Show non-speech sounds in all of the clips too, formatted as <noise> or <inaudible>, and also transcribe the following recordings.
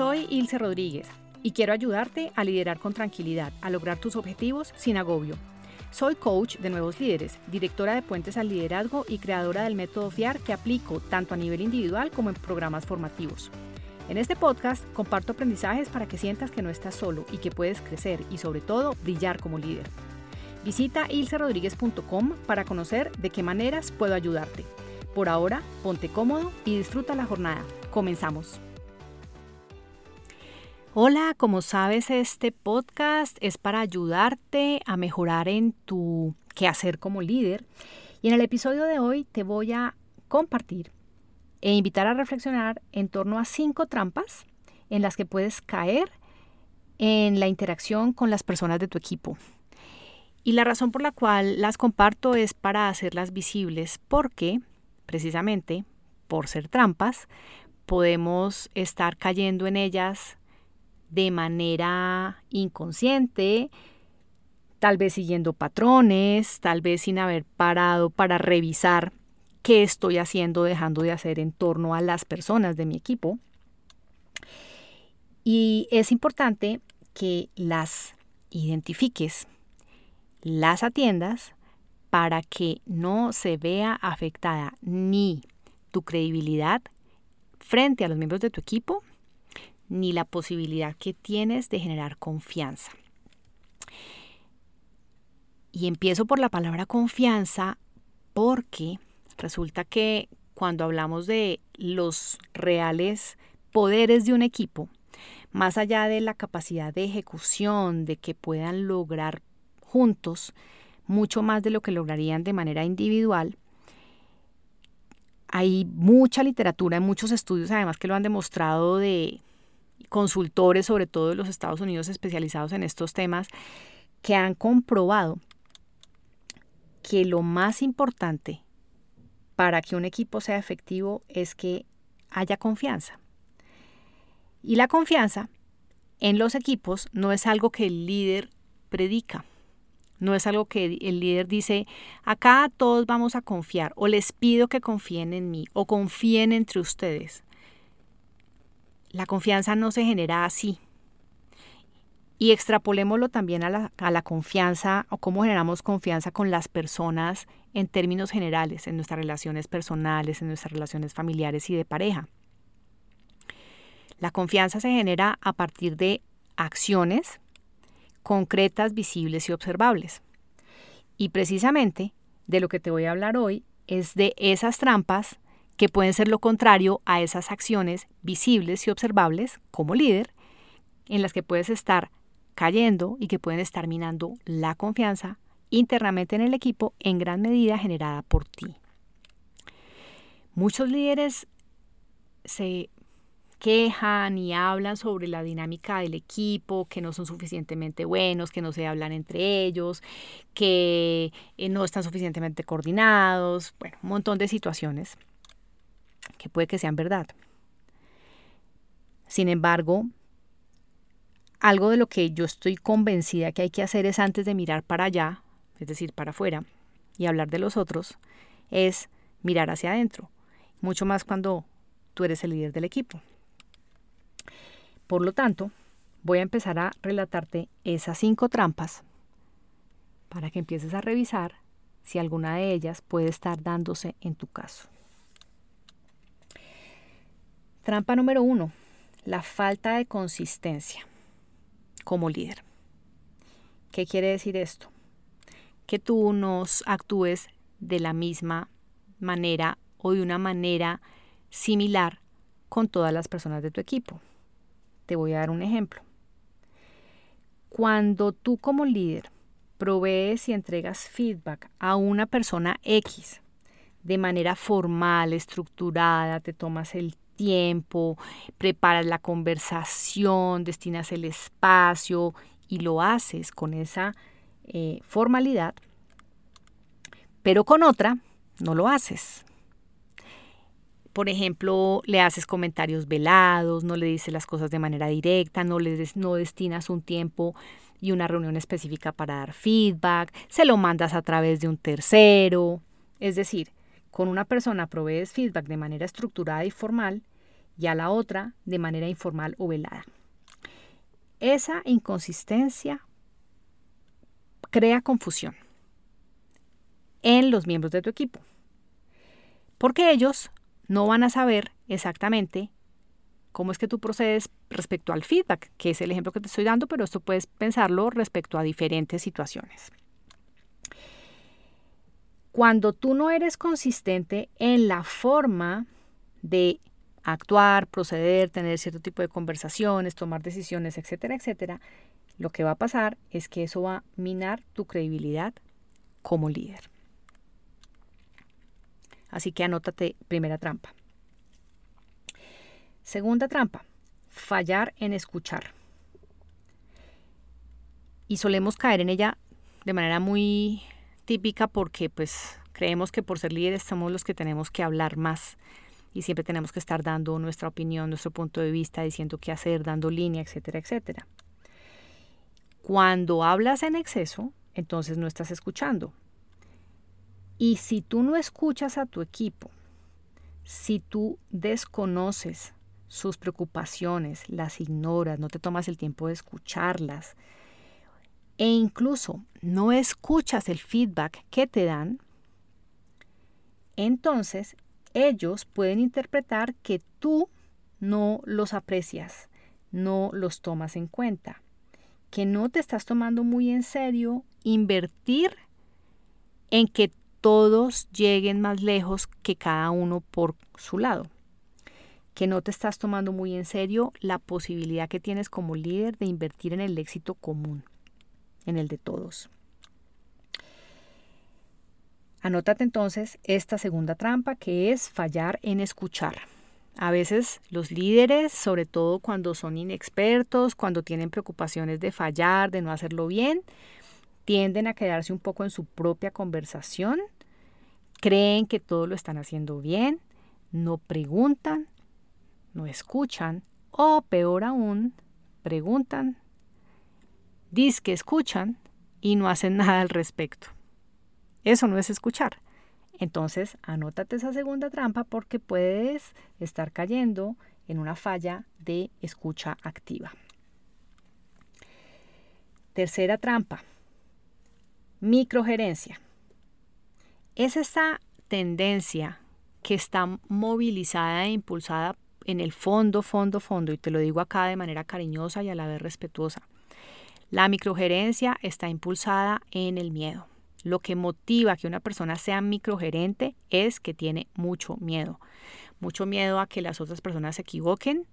Soy Ilse Rodríguez y quiero ayudarte a liderar con tranquilidad, a lograr tus objetivos sin agobio. Soy coach de nuevos líderes, directora de Puentes al Liderazgo y creadora del método FIAR que aplico tanto a nivel individual como en programas formativos. En este podcast comparto aprendizajes para que sientas que no estás solo y que puedes crecer y sobre todo brillar como líder. Visita ilserodríguez.com para conocer de qué maneras puedo ayudarte. Por ahora, ponte cómodo y disfruta la jornada. Comenzamos. Hola, como sabes, este podcast es para ayudarte a mejorar en tu quehacer como líder. Y en el episodio de hoy te voy a compartir e invitar a reflexionar en torno a cinco trampas en las que puedes caer en la interacción con las personas de tu equipo. Y la razón por la cual las comparto es para hacerlas visibles porque, precisamente, por ser trampas, podemos estar cayendo en ellas de manera inconsciente, tal vez siguiendo patrones, tal vez sin haber parado para revisar qué estoy haciendo, dejando de hacer en torno a las personas de mi equipo. Y es importante que las identifiques, las atiendas para que no se vea afectada ni tu credibilidad frente a los miembros de tu equipo, ni la posibilidad que tienes de generar confianza. Y empiezo por la palabra confianza porque resulta que cuando hablamos de los reales poderes de un equipo, más allá de la capacidad de ejecución, de que puedan lograr juntos mucho más de lo que lograrían de manera individual, hay mucha literatura, muchos estudios además que lo han demostrado de consultores, sobre todo de los Estados Unidos especializados en estos temas, que han comprobado que lo más importante para que un equipo sea efectivo es que haya confianza. Y la confianza en los equipos no es algo que el líder predica, no es algo que el líder dice, acá todos vamos a confiar, o les pido que confíen en mí, o confíen entre ustedes. La confianza no se genera así. Y extrapolémoslo también a la, a la, confianza o cómo generamos confianza con las personas en términos generales, en nuestras relaciones personales, en nuestras relaciones familiares y de pareja. La confianza se genera a partir de acciones concretas, visibles y observables. Y precisamente de lo que te voy a hablar hoy es de esas trampas que pueden ser lo contrario a esas acciones visibles y observables como líder, en las que puedes estar cayendo y que pueden estar minando la confianza internamente en el equipo en gran medida generada por ti. Muchos líderes se quejan y hablan sobre la dinámica del equipo, que no son suficientemente buenos, que no se hablan entre ellos, que eh, no están suficientemente coordinados, bueno, un montón de situaciones que puede que sean verdad. Sin embargo, algo de lo que yo estoy convencida que hay que hacer es antes de mirar para allá, es decir, para afuera, y hablar de los otros, es mirar hacia adentro, mucho más cuando tú eres el líder del equipo. Por lo tanto, voy a empezar a relatarte esas cinco trampas para que empieces a revisar si alguna de ellas puede estar dándose en tu caso. Trampa número uno, la falta de consistencia como líder. ¿Qué quiere decir esto? Que tú no actúes de la misma manera o de una manera similar con todas las personas de tu equipo. Te voy a dar un ejemplo. Cuando tú como líder provees y entregas feedback a una persona X de manera formal, estructurada, te tomas el tiempo, preparas la conversación, destinas el espacio y lo haces con esa eh, formalidad, pero con otra no lo haces. Por ejemplo, le haces comentarios velados, no le dices las cosas de manera directa, no, le no destinas un tiempo y una reunión específica para dar feedback, se lo mandas a través de un tercero. Es decir, con una persona provees feedback de manera estructurada y formal y a la otra de manera informal o velada. Esa inconsistencia crea confusión en los miembros de tu equipo, porque ellos no van a saber exactamente cómo es que tú procedes respecto al feedback, que es el ejemplo que te estoy dando, pero esto puedes pensarlo respecto a diferentes situaciones. Cuando tú no eres consistente en la forma de actuar, proceder, tener cierto tipo de conversaciones, tomar decisiones, etcétera, etcétera, lo que va a pasar es que eso va a minar tu credibilidad como líder. Así que anótate primera trampa. Segunda trampa, fallar en escuchar. Y solemos caer en ella de manera muy típica porque pues creemos que por ser líderes somos los que tenemos que hablar más y siempre tenemos que estar dando nuestra opinión, nuestro punto de vista, diciendo qué hacer, dando línea, etcétera, etcétera. Cuando hablas en exceso, entonces no estás escuchando. Y si tú no escuchas a tu equipo, si tú desconoces sus preocupaciones, las ignoras, no te tomas el tiempo de escucharlas e incluso no escuchas el feedback que te dan, entonces ellos pueden interpretar que tú no los aprecias, no los tomas en cuenta, que no te estás tomando muy en serio invertir en que todos lleguen más lejos que cada uno por su lado, que no te estás tomando muy en serio la posibilidad que tienes como líder de invertir en el éxito común, en el de todos. Anótate entonces esta segunda trampa que es fallar en escuchar. A veces los líderes, sobre todo cuando son inexpertos, cuando tienen preocupaciones de fallar, de no hacerlo bien, tienden a quedarse un poco en su propia conversación, creen que todo lo están haciendo bien, no preguntan, no escuchan o peor aún, preguntan, dicen que escuchan y no hacen nada al respecto. Eso no es escuchar. Entonces, anótate esa segunda trampa porque puedes estar cayendo en una falla de escucha activa. Tercera trampa, microgerencia. Es esta tendencia que está movilizada e impulsada en el fondo, fondo, fondo, y te lo digo acá de manera cariñosa y a la vez respetuosa. La microgerencia está impulsada en el miedo. Lo que motiva que una persona sea microgerente es que tiene mucho miedo. Mucho miedo a que las otras personas se equivoquen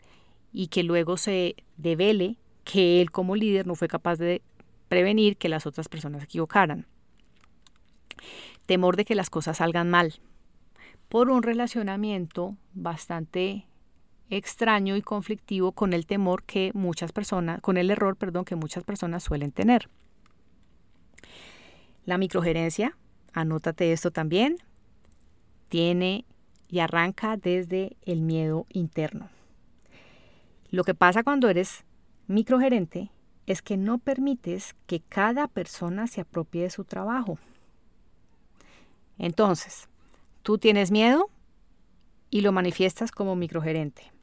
y que luego se devele que él como líder no fue capaz de prevenir que las otras personas se equivocaran. Temor de que las cosas salgan mal por un relacionamiento bastante extraño y conflictivo con el temor que muchas personas, con el error, perdón, que muchas personas suelen tener. La microgerencia, anótate esto también, tiene y arranca desde el miedo interno. Lo que pasa cuando eres microgerente es que no permites que cada persona se apropie de su trabajo. Entonces, tú tienes miedo y lo manifiestas como microgerente.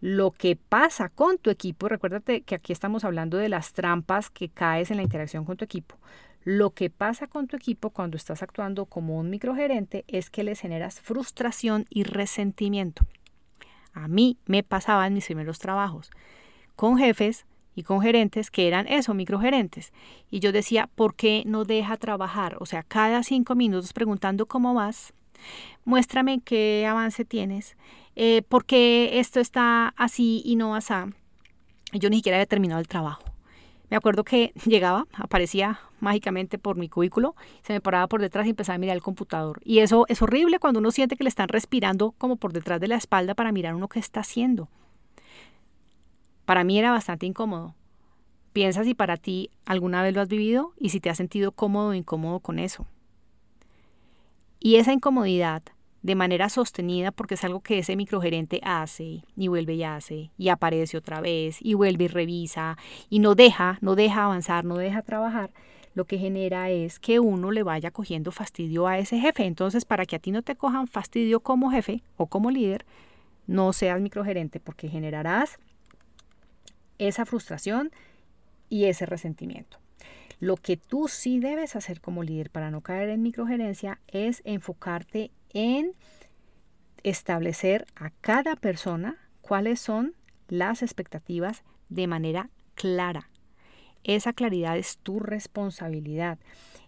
Lo que pasa con tu equipo, recuérdate que aquí estamos hablando de las trampas que caes en la interacción con tu equipo. Lo que pasa con tu equipo cuando estás actuando como un microgerente es que les generas frustración y resentimiento. A mí me pasaba en mis primeros trabajos con jefes y con gerentes que eran eso, microgerentes. Y yo decía, ¿por qué no deja trabajar? O sea, cada cinco minutos preguntando cómo vas, muéstrame qué avance tienes, eh, por qué esto está así y no así. Yo ni siquiera había terminado el trabajo. Me acuerdo que <laughs> llegaba, aparecía mágicamente por mi cubículo, se me paraba por detrás y empezaba a mirar el computador. Y eso es horrible cuando uno siente que le están respirando como por detrás de la espalda para mirar uno qué está haciendo. Para mí era bastante incómodo. Piensa si para ti alguna vez lo has vivido y si te has sentido cómodo o incómodo con eso. Y esa incomodidad de manera sostenida porque es algo que ese microgerente hace y vuelve y hace y aparece otra vez y vuelve y revisa y no deja, no deja avanzar, no deja trabajar, lo que genera es que uno le vaya cogiendo fastidio a ese jefe. Entonces, para que a ti no te cojan fastidio como jefe o como líder, No seas microgerente porque generarás esa frustración y ese resentimiento. Lo que tú sí debes hacer como líder para no caer en microgerencia es enfocarte en establecer a cada persona cuáles son las expectativas de manera clara. Esa claridad es tu responsabilidad.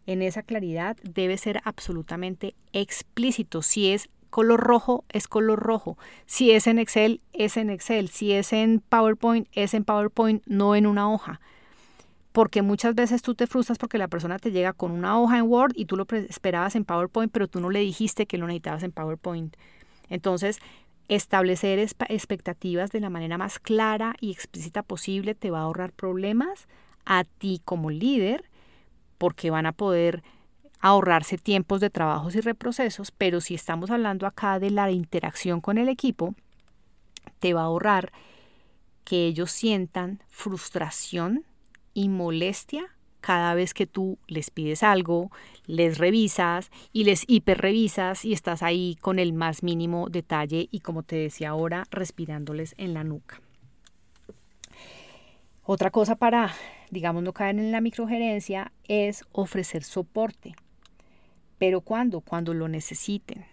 En esa claridad debe ser absolutamente explícito. Si es color rojo, es color rojo. Si es en Excel, es en Excel. Si es en PowerPoint, es en PowerPoint, no en una hoja. Porque muchas veces tú te frustras porque la persona te llega con una hoja en Word y tú lo esperabas en PowerPoint, pero tú no le dijiste que lo necesitabas en PowerPoint. Entonces, establecer expectativas de la manera más clara y explícita posible te va a ahorrar problemas a ti como líder porque van a poder ahorrarse tiempos de trabajos y reprocesos, pero si estamos hablando acá de la interacción con el equipo, te va a ahorrar que ellos sientan frustración y molestia cada vez que tú les pides algo, les revisas y les hiperrevisas y estás ahí con el más mínimo detalle y como te decía ahora, respirándoles en la nuca. Otra cosa para, digamos, no caer en la microgerencia es ofrecer soporte. Pero ¿cuándo? Cuando lo necesiten.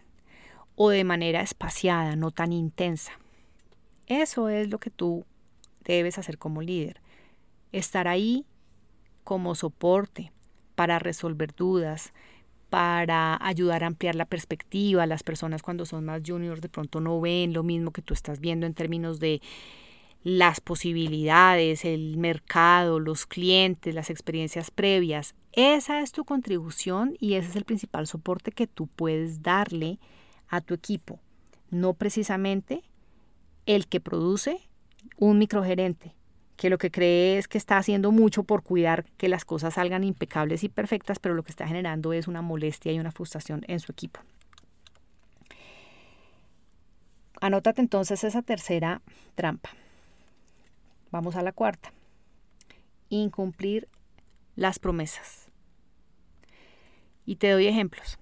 O de manera espaciada, no tan intensa. Eso es lo que tú debes hacer como líder. Estar ahí como soporte para resolver dudas, para ayudar a ampliar la perspectiva. Las personas cuando son más juniors de pronto no ven lo mismo que tú estás viendo en términos de las posibilidades, el mercado, los clientes, las experiencias previas. Esa es tu contribución y ese es el principal soporte que tú puedes darle a tu equipo. No precisamente el que produce un microgerente, que lo que cree es que está haciendo mucho por cuidar que las cosas salgan impecables y perfectas, pero lo que está generando es una molestia y una frustración en su equipo. Anótate entonces esa tercera trampa. Vamos a la cuarta. Incumplir las promesas. Y te doy ejemplos.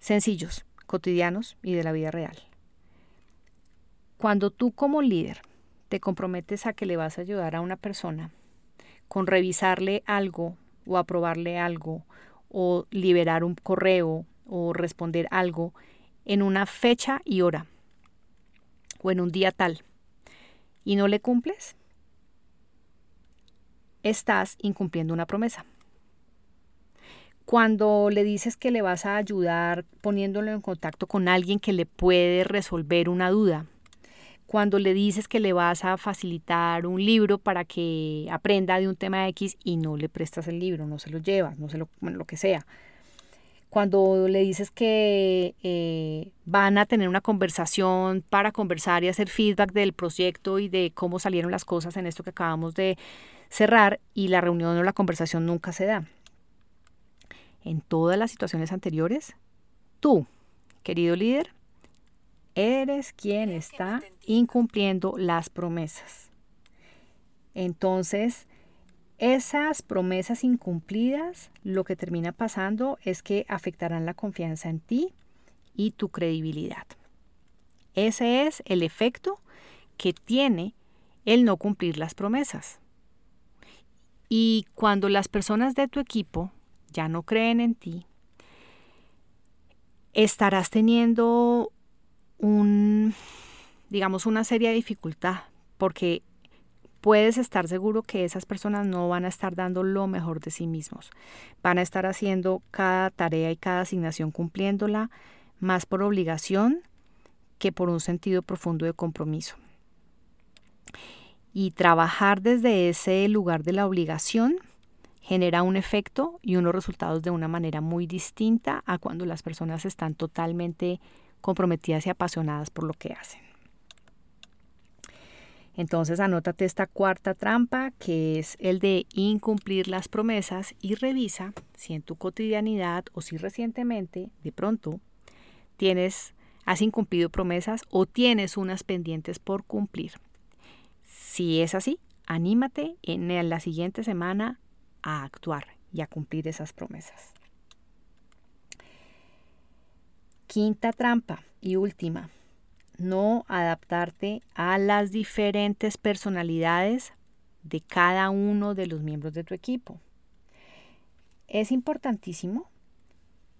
Sencillos, cotidianos y de la vida real. Cuando tú como líder te comprometes a que le vas a ayudar a una persona con revisarle algo o aprobarle algo o liberar un correo o responder algo en una fecha y hora o en un día tal y no le cumples, estás incumpliendo una promesa. Cuando le dices que le vas a ayudar poniéndolo en contacto con alguien que le puede resolver una duda, cuando le dices que le vas a facilitar un libro para que aprenda de un tema X y no le prestas el libro, no se lo llevas, no se lo, lo que sea, cuando le dices que eh, van a tener una conversación para conversar y hacer feedback del proyecto y de cómo salieron las cosas en esto que acabamos de cerrar y la reunión o la conversación nunca se da. En todas las situaciones anteriores, tú, querido líder, eres quien está incumpliendo las promesas. Entonces, esas promesas incumplidas, lo que termina pasando es que afectarán la confianza en ti y tu credibilidad. Ese es el efecto que tiene el no cumplir las promesas. Y cuando las personas de tu equipo ya no creen en ti, estarás teniendo un, digamos, una seria dificultad, porque puedes estar seguro que esas personas no van a estar dando lo mejor de sí mismos. Van a estar haciendo cada tarea y cada asignación cumpliéndola más por obligación que por un sentido profundo de compromiso. Y trabajar desde ese lugar de la obligación genera un efecto y unos resultados de una manera muy distinta a cuando las personas están totalmente comprometidas y apasionadas por lo que hacen. Entonces anótate esta cuarta trampa que es el de incumplir las promesas y revisa si en tu cotidianidad o si recientemente de pronto tienes has incumplido promesas o tienes unas pendientes por cumplir. Si es así, anímate en la siguiente semana a actuar y a cumplir esas promesas. Quinta trampa y última no adaptarte a las diferentes personalidades de cada uno de los miembros de tu equipo. Es importantísimo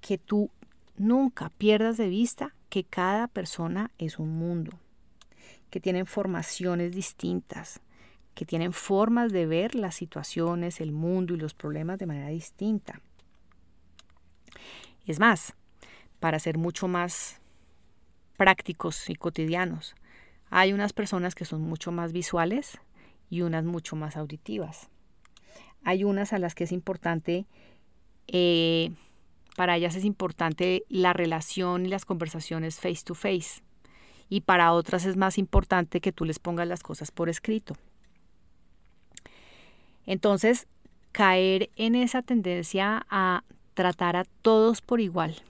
que tú nunca pierdas de vista que cada persona es un mundo, que tienen formaciones distintas, que tienen formas de ver las situaciones, el mundo y los problemas de manera distinta. Es más, para ser mucho más prácticos y cotidianos, hay unas personas que son mucho más visuales y unas mucho más auditivas. Hay unas a las que es importante, eh, para ellas es importante la relación y las conversaciones face to face. Y para otras es más importante que tú les pongas las cosas por escrito. Entonces, caer en esa tendencia a tratar a todos por igual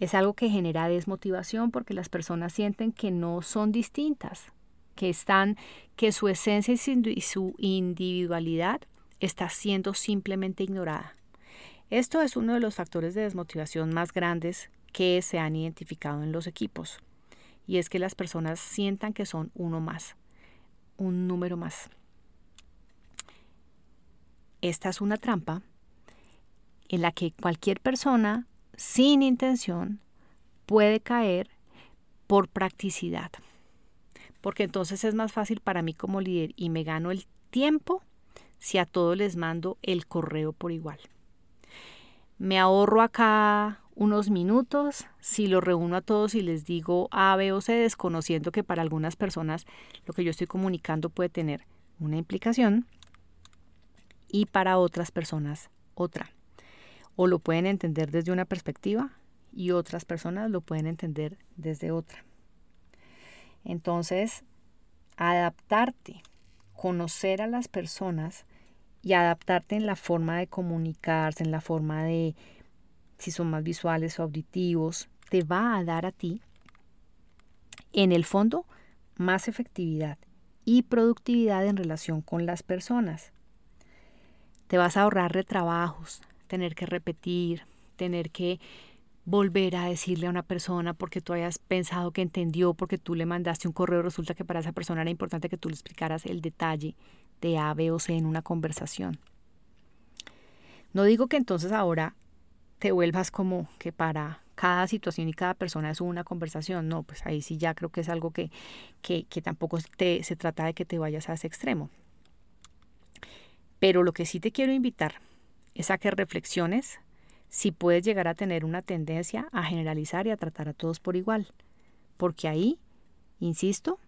es algo que genera desmotivación porque las personas sienten que no son distintas, que están, que su esencia y su individualidad está siendo simplemente ignorada. Esto es uno de los factores de desmotivación más grandes que se han identificado en los equipos, y es que las personas sientan que son uno más, un número más. Esta es una trampa en la que cualquier persona sin intención puede caer por practicidad. Porque entonces es más fácil para mí como líder y me gano el tiempo si a todos les mando el correo por igual. Me ahorro acá unos minutos si lo reúno a todos y les digo A, B o C, desconociendo que para algunas personas lo que yo estoy comunicando puede tener una implicación y para otras personas otra. O lo pueden entender desde una perspectiva y otras personas lo pueden entender desde otra. Entonces, adaptarte, conocer a las personas y adaptarte en la forma de comunicarse, en la forma de si son más visuales o auditivos, te va a dar a ti, en el fondo, más efectividad y productividad en relación con las personas. Te vas a ahorrar retrabajos, tener que repetir, tener que volver a decirle a una persona porque tú hayas pensado que entendió, porque tú le mandaste un correo, resulta que para esa persona era importante que tú le explicaras el detalle de A, B o C en una conversación. No digo que entonces ahora te vuelvas como que para cada situación y cada persona es una conversación, no, pues ahí sí ya creo que es algo que, que, que tampoco te, se trata de que te vayas a ese extremo. Pero lo que sí te quiero invitar es que reflexiones si puedes llegar a tener una tendencia a generalizar y a tratar a todos por igual. Porque ahí, insisto,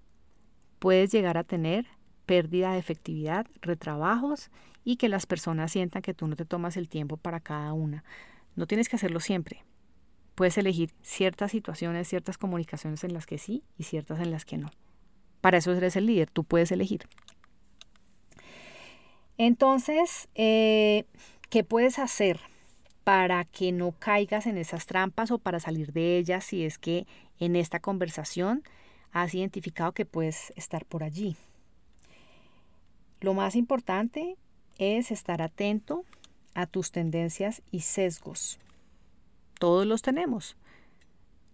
puedes llegar a tener pérdida de efectividad, retrabajos y que las personas sientan que tú no te tomas el tiempo para cada una. No tienes que hacerlo siempre. Puedes elegir ciertas situaciones, ciertas comunicaciones en las que sí y ciertas en las que no. Para eso eres el líder, tú puedes elegir. Entonces, eh, ¿qué puedes hacer para que no caigas en esas trampas o para salir de ellas si es que en esta conversación has identificado que puedes estar por allí? Lo más importante es estar atento a tus tendencias y sesgos. Todos los tenemos.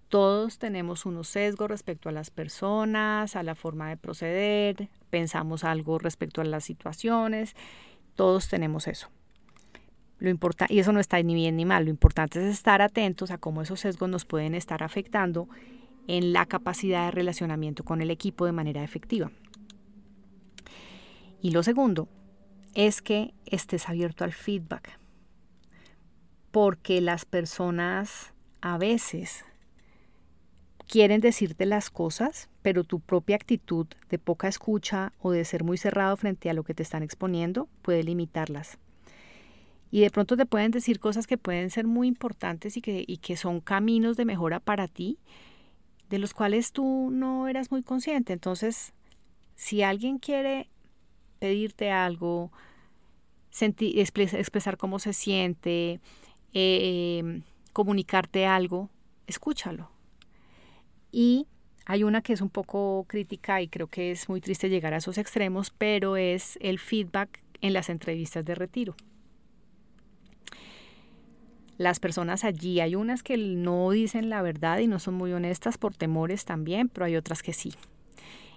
Todos tenemos unos sesgos respecto a las personas, a la forma de proceder, pensamos algo respecto a las situaciones, todos tenemos eso. Lo y eso no está ni bien ni mal, lo importante es estar atentos a cómo esos sesgos nos pueden estar afectando en la capacidad de relacionamiento con el equipo de manera efectiva. Y lo segundo es que estés abierto al feedback, porque las personas a veces quieren decirte las cosas, pero tu propia actitud de poca escucha o de ser muy cerrado frente a lo que te están exponiendo puede limitarlas. Y de pronto te pueden decir cosas que pueden ser muy importantes y que, y que son caminos de mejora para ti, de los cuales tú no eras muy consciente. Entonces, si alguien quiere pedirte algo, expresar cómo se siente, em, comunicarte algo, escúchalo. Y hay una que es un poco crítica y creo que es muy triste llegar a esos extremos, pero es el feedback en las entrevistas de retiro. Las personas allí, hay unas que no dicen la verdad y no son muy honestas por temores también, pero hay otras que sí.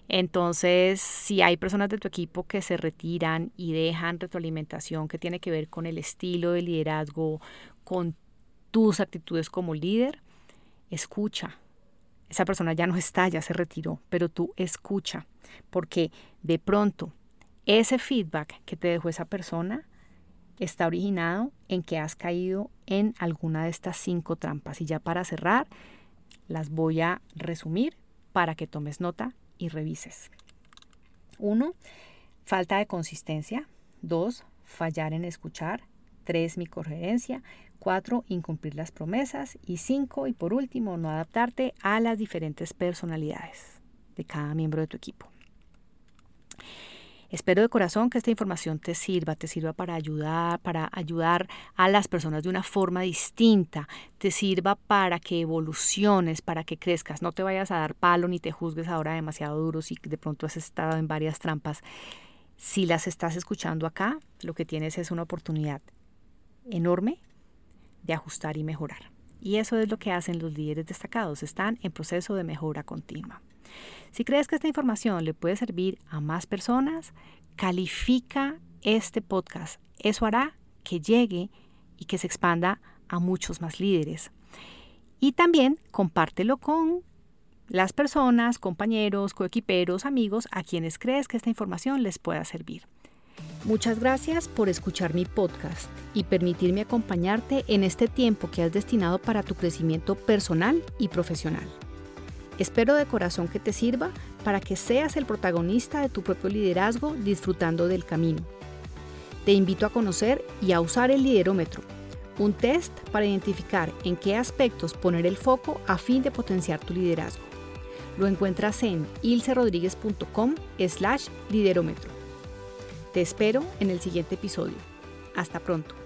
Entonces, si hay personas de tu equipo que se retiran y dejan retroalimentación que tiene que ver con el estilo de liderazgo, con tus actitudes como líder, escucha. Esa persona ya no está, ya se retiró, pero tú escucha, porque de pronto ese feedback que te dejó esa persona está originado en que has caído en alguna de estas cinco trampas. Y ya para cerrar, las voy a resumir para que tomes nota y revises. Uno, falta de consistencia. Dos, fallar en escuchar. Tres, mi coherencia. Cuatro, incumplir las promesas. Y cinco, y por último, no adaptarte a las diferentes personalidades de cada miembro de tu equipo. Espero de corazón que esta información te sirva, te sirva para ayudar, para ayudar a las personas de una forma distinta, te sirva para que evoluciones, para que crezcas, no te vayas a dar palo ni te juzgues ahora demasiado duro si de pronto has estado en varias trampas. Si las estás escuchando acá, lo que tienes es una oportunidad enorme de ajustar y mejorar. Y eso es lo que hacen los líderes destacados, están en proceso de mejora continua. Si crees que esta información le puede servir a más personas, califica este podcast. Eso hará que llegue y que se expanda a muchos más líderes. Y también compártelo con las personas, compañeros, coequiperos, amigos a quienes crees que esta información les pueda servir. Muchas gracias por escuchar mi podcast y permitirme acompañarte en este tiempo que has destinado para tu crecimiento personal y profesional. Espero de corazón que te sirva para que seas el protagonista de tu propio liderazgo disfrutando del camino. Te invito a conocer y a usar el liderómetro, un test para identificar en qué aspectos poner el foco a fin de potenciar tu liderazgo. Lo encuentras en ilcerodríguez.com slash liderómetro. Te espero en el siguiente episodio. Hasta pronto.